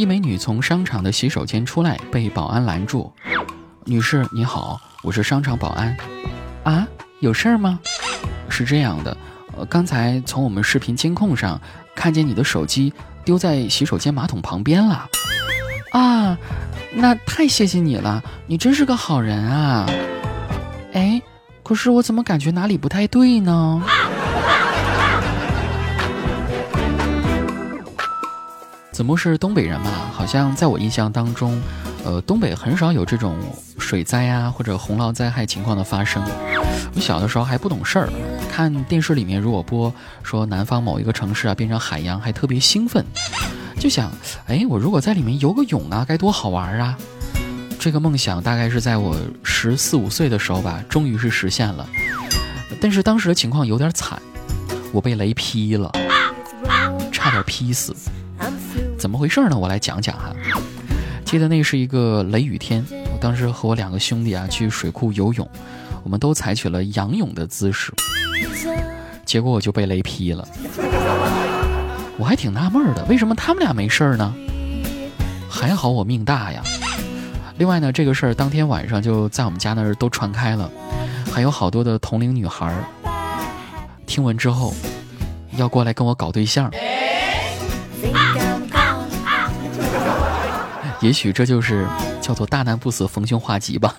一美女从商场的洗手间出来，被保安拦住。女士你好，我是商场保安。啊，有事儿吗？是这样的，呃，刚才从我们视频监控上看见你的手机丢在洗手间马桶旁边了。啊，那太谢谢你了，你真是个好人啊。哎，可是我怎么感觉哪里不太对呢？子木是东北人嘛，好像在我印象当中，呃，东北很少有这种水灾啊或者洪涝灾害情况的发生。我小的时候还不懂事儿，看电视里面如果播说南方某一个城市啊变成海洋，还特别兴奋，就想，哎，我如果在里面游个泳啊，该多好玩啊！这个梦想大概是在我十四五岁的时候吧，终于是实现了。但是当时的情况有点惨，我被雷劈了，差点劈死。怎么回事呢？我来讲讲哈。记得那是一个雷雨天，我当时和我两个兄弟啊去水库游泳，我们都采取了仰泳的姿势，结果我就被雷劈了。我还挺纳闷的，为什么他们俩没事儿呢？还好我命大呀。另外呢，这个事儿当天晚上就在我们家那儿都传开了，还有好多的同龄女孩听闻之后要过来跟我搞对象。也许这就是叫做“大难不死，逢凶化吉”吧。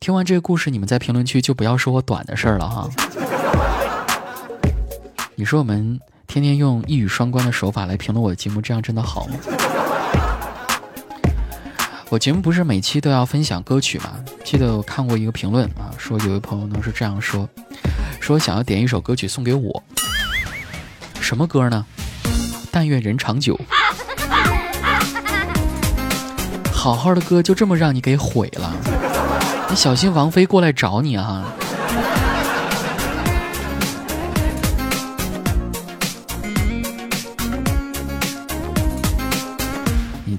听完这个故事，你们在评论区就不要说我短的事儿了哈。你说我们天天用一语双关的手法来评论我的节目，这样真的好吗？我节目不是每期都要分享歌曲吗？记得我看过一个评论啊，说有位朋友呢是这样说，说想要点一首歌曲送给我，什么歌呢？但愿人长久。好好的歌就这么让你给毁了，你小心王菲过来找你啊！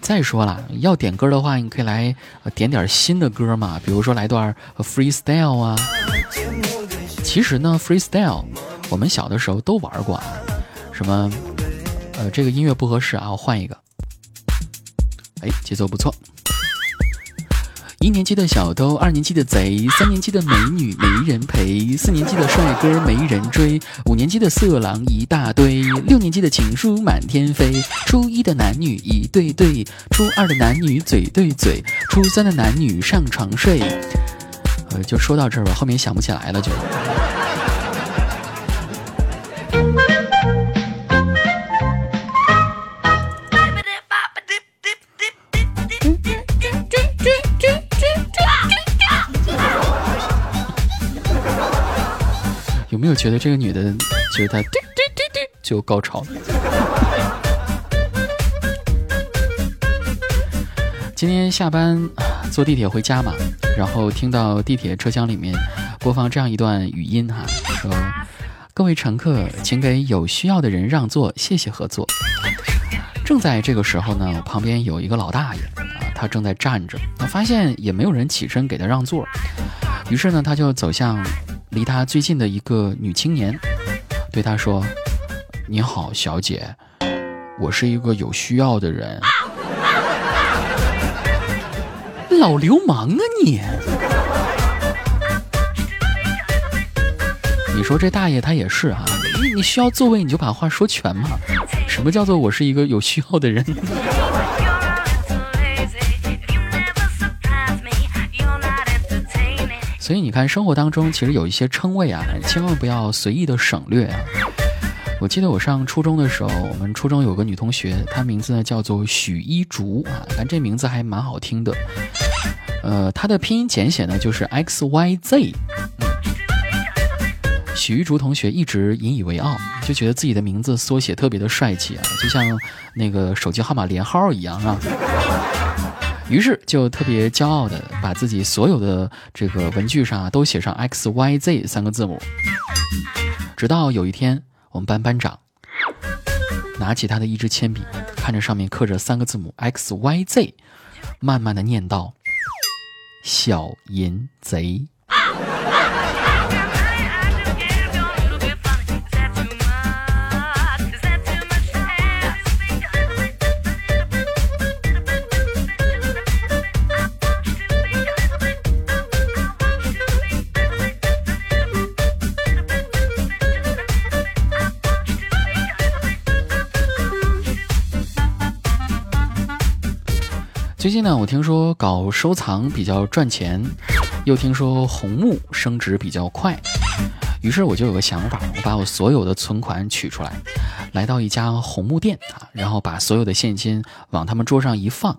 再说了，要点歌的话，你可以来点点新的歌嘛，比如说来段 freestyle 啊。其实呢，freestyle 我们小的时候都玩过啊。什么？呃，这个音乐不合适啊，我换一个。哎，节奏不错。一年级的小偷，二年级的贼，三年级的美女没人陪，四年级的帅哥没人追，五年级的色狼一大堆，六年级的情书满天飞，初一的男女一对对，初二的男女嘴对嘴，初三的男女上床睡。呃，就说到这儿吧，后面想不起来了就。有没有觉得这个女的，就是她嘟嘟嘟嘟就高潮？今天下班坐地铁回家嘛，然后听到地铁车厢里面播放这样一段语音哈，说：“各位乘客，请给有需要的人让座，谢谢合作。”正在这个时候呢，旁边有一个老大爷啊，他正在站着，他发现也没有人起身给他让座，于是呢，他就走向。离他最近的一个女青年，对他说：“你好，小姐，我是一个有需要的人。”老流氓啊你！你说这大爷他也是啊，你你需要座位你就把话说全嘛。什么叫做我是一个有需要的人？所以你看，生活当中其实有一些称谓啊，千万不要随意的省略啊。我记得我上初中的时候，我们初中有个女同学，她名字呢叫做许一竹啊，但这名字还蛮好听的。呃，她的拼音简写呢就是 X Y Z。许一竹同学一直引以为傲，就觉得自己的名字缩写特别的帅气啊，就像那个手机号码连号一样啊。于是就特别骄傲的把自己所有的这个文具上啊都写上 X Y Z 三个字母。直到有一天，我们班班长拿起他的一支铅笔，看着上面刻着三个字母 X Y Z，慢慢的念道：“小淫贼。”最近呢，我听说搞收藏比较赚钱，又听说红木升值比较快，于是我就有个想法，我把我所有的存款取出来，来到一家红木店啊，然后把所有的现金往他们桌上一放，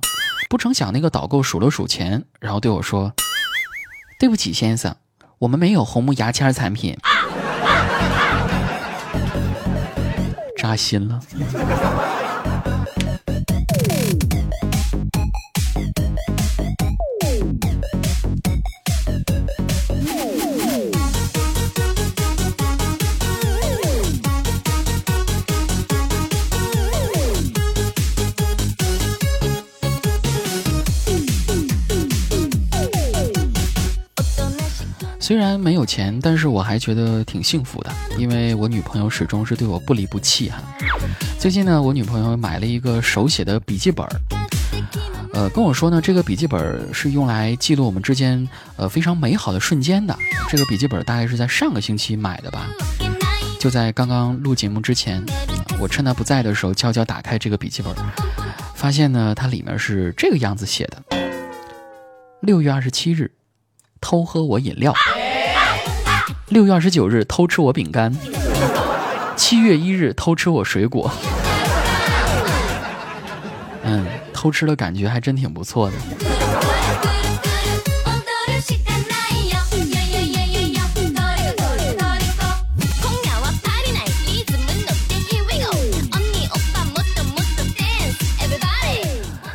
不成想那个导购数了数钱，然后对我说：“对不起，先生，我们没有红木牙签产品。”扎心了。虽然没有钱，但是我还觉得挺幸福的，因为我女朋友始终是对我不离不弃哈。最近呢，我女朋友买了一个手写的笔记本，呃，跟我说呢，这个笔记本是用来记录我们之间呃非常美好的瞬间的。这个笔记本大概是在上个星期买的吧，就在刚刚录节目之前，我趁她不在的时候悄悄打开这个笔记本，发现呢，它里面是这个样子写的：六月二十七日，偷喝我饮料。六月二十九日偷吃我饼干，七月一日偷吃我水果。嗯，偷吃的感觉还真挺不错的。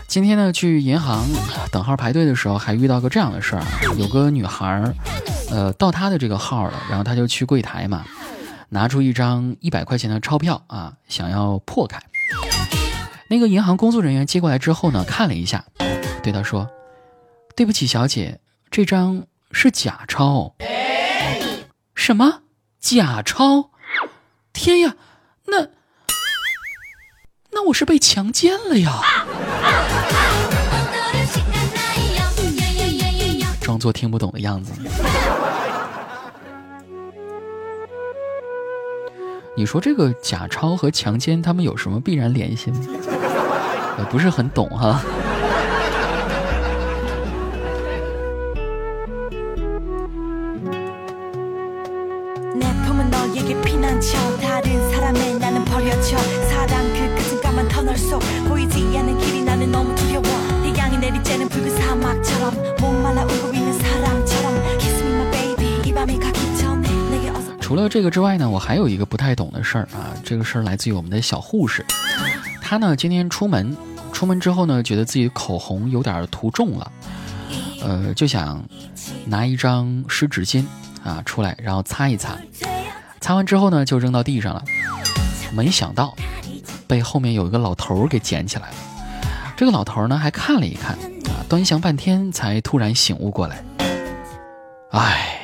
今天呢，去银行等号排队的时候，还遇到个这样的事儿，有个女孩儿。呃，到他的这个号了，然后他就去柜台嘛，拿出一张一百块钱的钞票啊，想要破开。那个银行工作人员接过来之后呢，看了一下，对他说：“对不起，小姐，这张是假钞。”什么假钞？天呀，那那我是被强奸了呀！装作听不懂的样子。你说这个假钞和强奸，他们有什么必然联系吗？我不是很懂哈。除了这个之外呢，我还有一个不太懂的事儿啊。这个事儿来自于我们的小护士，她呢今天出门，出门之后呢，觉得自己口红有点涂重了，呃，就想拿一张湿纸巾啊出来，然后擦一擦。擦完之后呢，就扔到地上了。没想到被后面有一个老头儿给捡起来了。这个老头儿呢还看了一看啊，端详半天才突然醒悟过来。哎，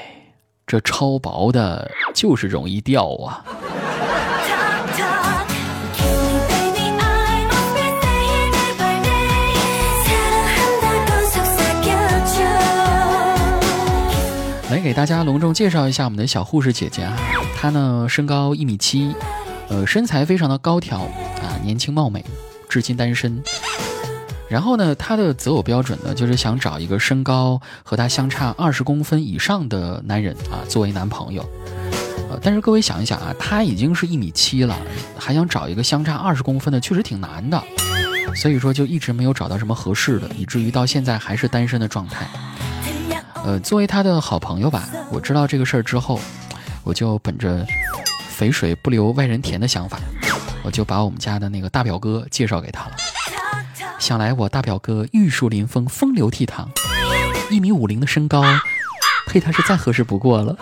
这超薄的。就是容易掉啊！来给大家隆重介绍一下我们的小护士姐姐啊，她呢身高一米七，呃身材非常的高挑啊，年轻貌美，至今单身。然后呢，她的择偶标准呢就是想找一个身高和她相差二十公分以上的男人啊作为男朋友。但是各位想一想啊，他已经是一米七了，还想找一个相差二十公分的，确实挺难的。所以说就一直没有找到什么合适的，以至于到现在还是单身的状态。呃，作为他的好朋友吧，我知道这个事儿之后，我就本着肥水不流外人田的想法，我就把我们家的那个大表哥介绍给他了。想来我大表哥玉树临风，风流倜傥，一米五零的身高，配他是再合适不过了。